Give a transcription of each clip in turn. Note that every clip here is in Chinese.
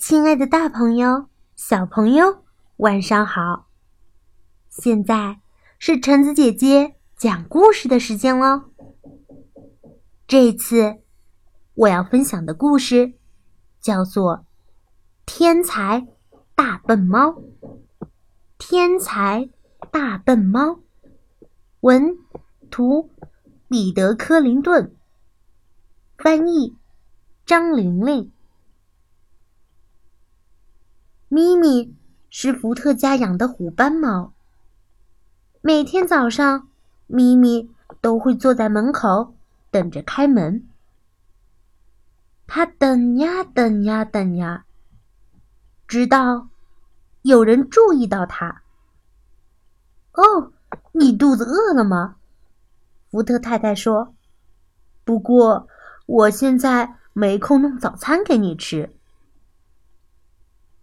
亲爱的，大朋友、小朋友，晚上好！现在是橙子姐姐讲故事的时间喽。这次我要分享的故事叫做《天才大笨猫》。天才大笨猫，文图彼得·克林顿，翻译张玲玲。咪咪是福特家养的虎斑猫。每天早上，咪咪都会坐在门口等着开门。他等呀等呀等呀，直到有人注意到他。哦，你肚子饿了吗？福特太太说：“不过我现在没空弄早餐给你吃。”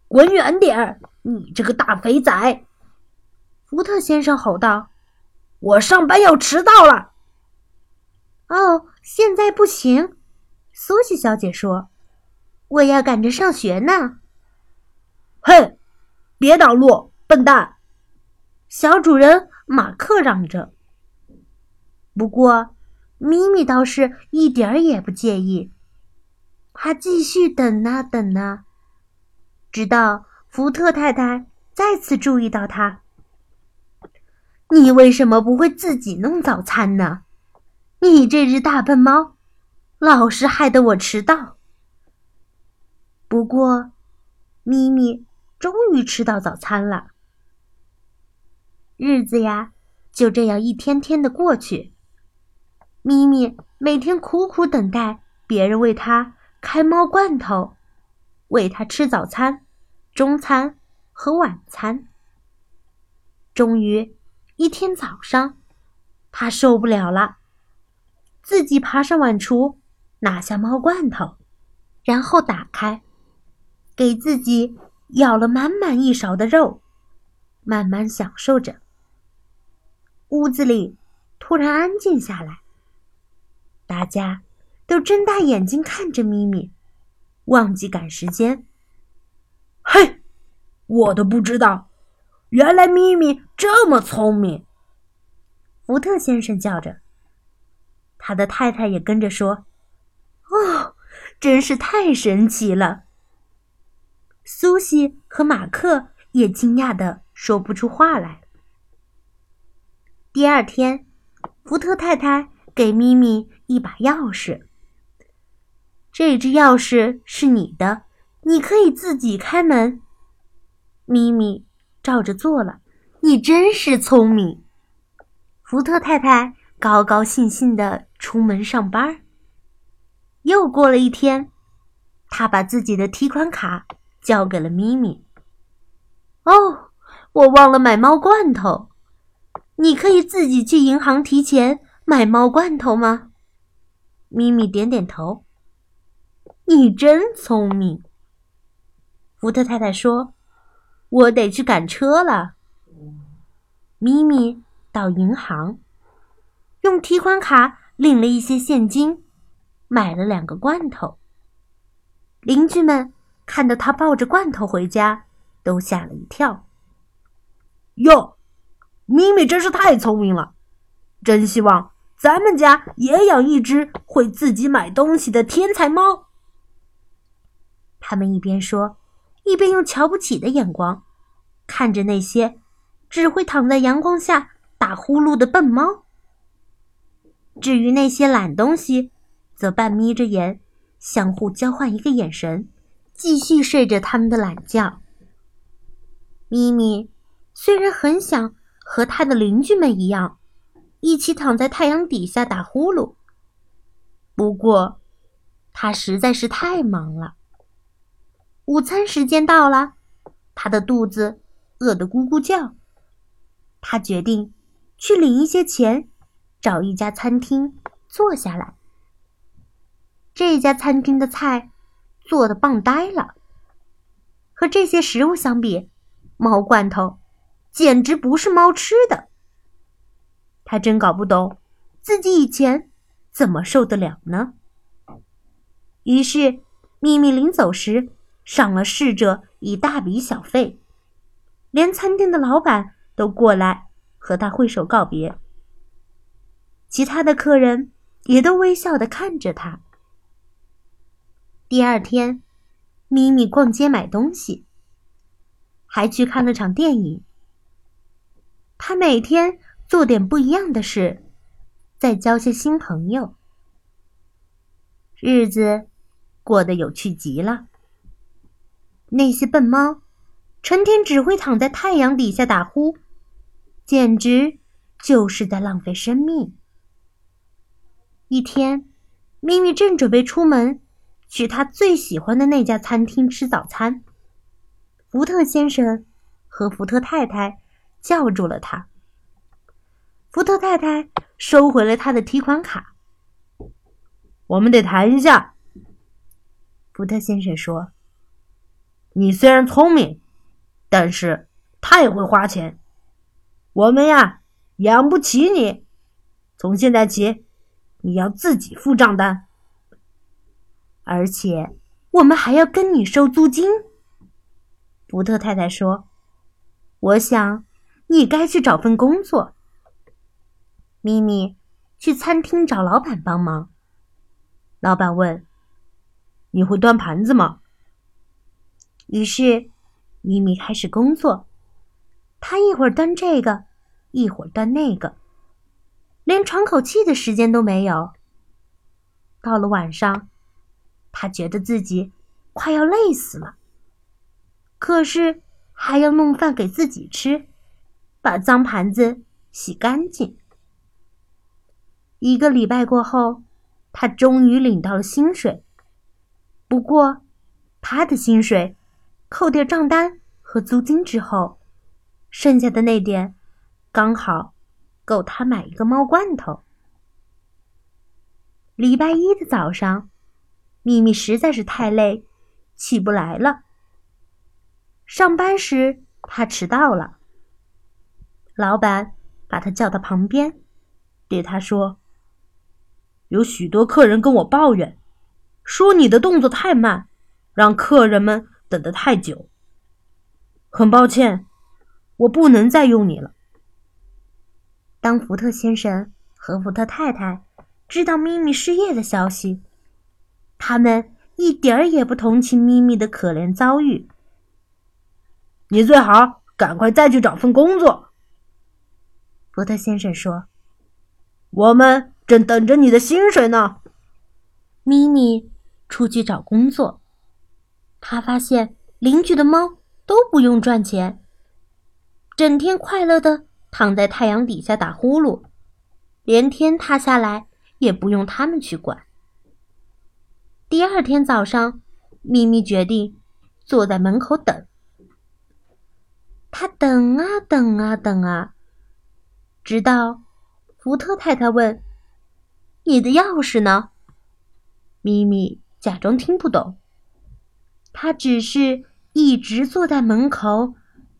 滚远点儿！你这个大肥仔！福特先生吼道：“我上班要迟到了。”哦，现在不行，苏西小姐说：“我要赶着上学呢。”哼，别挡路，笨蛋！小主人马克嚷着。不过，咪咪倒是一点儿也不介意，他继续等啊等啊。直到福特太太再次注意到他，你为什么不会自己弄早餐呢？你这只大笨猫，老是害得我迟到。不过，咪咪终于吃到早餐了。日子呀，就这样一天天的过去。咪咪每天苦苦等待别人为它开猫罐头，喂它吃早餐。中餐和晚餐。终于，一天早上，他受不了了，自己爬上碗橱，拿下猫罐头，然后打开，给自己舀了满满一勺的肉，慢慢享受着。屋子里突然安静下来，大家都睁大眼睛看着咪咪，忘记赶时间。嘿，我都不知道，原来咪咪这么聪明。福特先生叫着，他的太太也跟着说：“哦，真是太神奇了。”苏西和马克也惊讶的说不出话来。第二天，福特太太给咪咪一把钥匙，这只钥匙是你的。你可以自己开门。咪咪照着做了。你真是聪明。福特太太高高兴兴的出门上班。又过了一天，他把自己的提款卡交给了咪咪。哦，我忘了买猫罐头。你可以自己去银行提钱买猫罐头吗？咪咪点点头。你真聪明。福特太太说：“我得去赶车了。”咪咪到银行，用提款卡领了一些现金，买了两个罐头。邻居们看到他抱着罐头回家，都吓了一跳。哟，咪咪真是太聪明了！真希望咱们家也养一只会自己买东西的天才猫。他们一边说。一边用瞧不起的眼光看着那些只会躺在阳光下打呼噜的笨猫。至于那些懒东西，则半眯着眼，相互交换一个眼神，继续睡着他们的懒觉。咪咪虽然很想和他的邻居们一样，一起躺在太阳底下打呼噜，不过他实在是太忙了。午餐时间到了，他的肚子饿得咕咕叫。他决定去领一些钱，找一家餐厅坐下来。这家餐厅的菜做的棒呆了，和这些食物相比，猫罐头简直不是猫吃的。他真搞不懂自己以前怎么受得了呢？于是，咪咪临走时。赏了侍者一大笔小费，连餐厅的老板都过来和他挥手告别。其他的客人也都微笑的看着他。第二天，咪咪逛街买东西，还去看了场电影。他每天做点不一样的事，再交些新朋友，日子过得有趣极了。那些笨猫，成天只会躺在太阳底下打呼，简直就是在浪费生命。一天，咪咪正准备出门去他最喜欢的那家餐厅吃早餐，福特先生和福特太太叫住了他。福特太太收回了他的提款卡。我们得谈一下，福特先生说。你虽然聪明，但是太会花钱，我们呀养不起你。从现在起，你要自己付账单，而且我们还要跟你收租金。福特太太说：“我想你该去找份工作。”咪咪去餐厅找老板帮忙。老板问：“你会端盘子吗？”于是，咪咪开始工作。他一会儿端这个，一会儿端那个，连喘口气的时间都没有。到了晚上，他觉得自己快要累死了。可是还要弄饭给自己吃，把脏盘子洗干净。一个礼拜过后，他终于领到了薪水。不过，他的薪水。扣掉账单和租金之后，剩下的那点刚好够他买一个猫罐头。礼拜一的早上，咪咪实在是太累，起不来了。上班时他迟到了，老板把他叫到旁边，对他说：“有许多客人跟我抱怨，说你的动作太慢，让客人们。”等得太久，很抱歉，我不能再用你了。当福特先生和福特太太知道咪咪失业的消息，他们一点儿也不同情咪咪的可怜遭遇。你最好赶快再去找份工作，福特先生说：“我们正等着你的薪水呢。”咪咪出去找工作。他发现邻居的猫都不用赚钱，整天快乐的躺在太阳底下打呼噜，连天塌下来也不用他们去管。第二天早上，咪咪决定坐在门口等。他等啊等啊等啊，直到福特太太问：“你的钥匙呢？”咪咪假装听不懂。他只是一直坐在门口，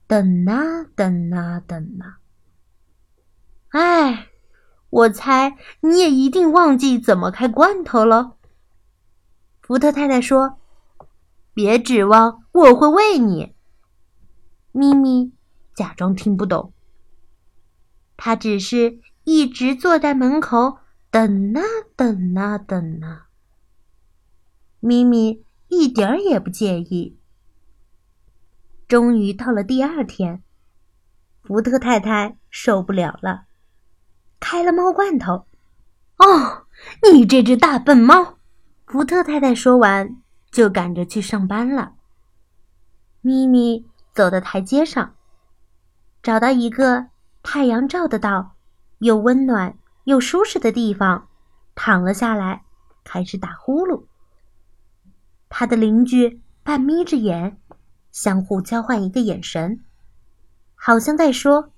等啊等啊等啊。哎，我猜你也一定忘记怎么开罐头了。福特太太说：“别指望我会喂你。”咪咪假装听不懂。他只是一直坐在门口，等啊等啊等啊。咪咪。一点儿也不介意。终于到了第二天，福特太太受不了了，开了猫罐头。哦，你这只大笨猫！福特太太说完，就赶着去上班了。咪咪走到台阶上，找到一个太阳照得到、又温暖又舒适的地方，躺了下来，开始打呼噜。他的邻居半眯着眼，相互交换一个眼神，好像在说：“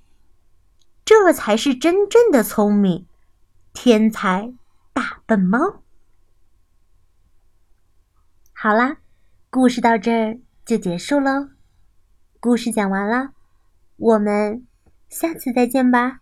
这才是真正的聪明，天才大笨猫。”好啦，故事到这儿就结束喽。故事讲完了，我们下次再见吧。